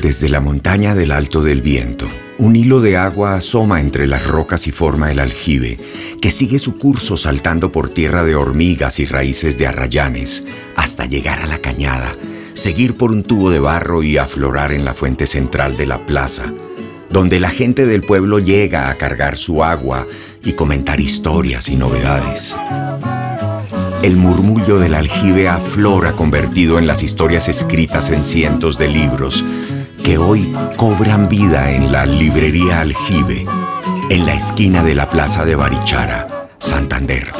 Desde la montaña del Alto del Viento, un hilo de agua asoma entre las rocas y forma el aljibe, que sigue su curso saltando por tierra de hormigas y raíces de arrayanes, hasta llegar a la cañada, seguir por un tubo de barro y aflorar en la fuente central de la plaza, donde la gente del pueblo llega a cargar su agua y comentar historias y novedades. El murmullo del aljibe aflora convertido en las historias escritas en cientos de libros, que hoy cobran vida en la librería Aljibe, en la esquina de la Plaza de Barichara, Santander.